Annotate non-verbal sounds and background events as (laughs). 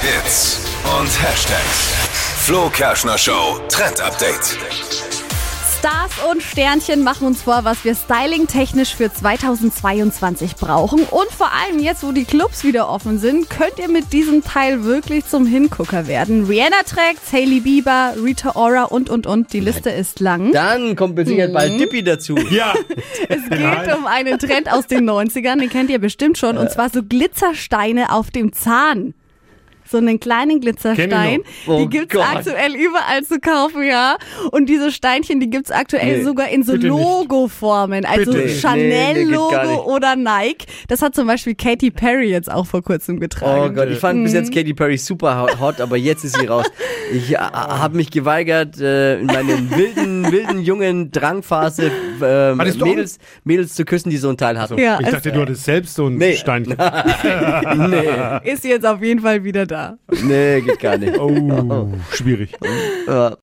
Hits und Hashtags. Flo Kerschner Show Trend Update. Stars und Sternchen machen uns vor, was wir styling-technisch für 2022 brauchen. Und vor allem jetzt, wo die Clubs wieder offen sind, könnt ihr mit diesem Teil wirklich zum Hingucker werden. Rihanna trägt, Hailey Bieber, Rita Ora und, und, und. Die Liste ist lang. Dann kommt mit Sicherheit bald Dippy dazu. (laughs) Ja, Es geht um einen Trend aus den 90ern, den kennt ihr bestimmt schon. Und zwar so Glitzersteine auf dem Zahn. So einen kleinen Glitzerstein. Oh die gibt's Gott. aktuell überall zu kaufen, ja. Und diese Steinchen, die gibt's aktuell Nee, sogar in so. Logo-Formen. Also. Nee, nee, Chanel-Logo nicht. oder Nike. Das hat zum Beispiel Katy Perry jetzt auch vor kurzem getragen. Oh Gott, ich fand bis jetzt Katy Perry super ho- hot, aber jetzt ist sie raus. Ich äh, (laughs) habe mich geweigert, äh, in meinen wilden, wilden, jungen Drangphase auch- Mädels, Mädels zu küssen, die so ein Teil hatten. Ja, ich es dachte, du hattest selbst so ein Nee. Steinchen. (laughs) Nee, (laughs) ist jetzt auf jeden Fall wieder da. nee, geht gar nicht. Oh, schwierig. Ja.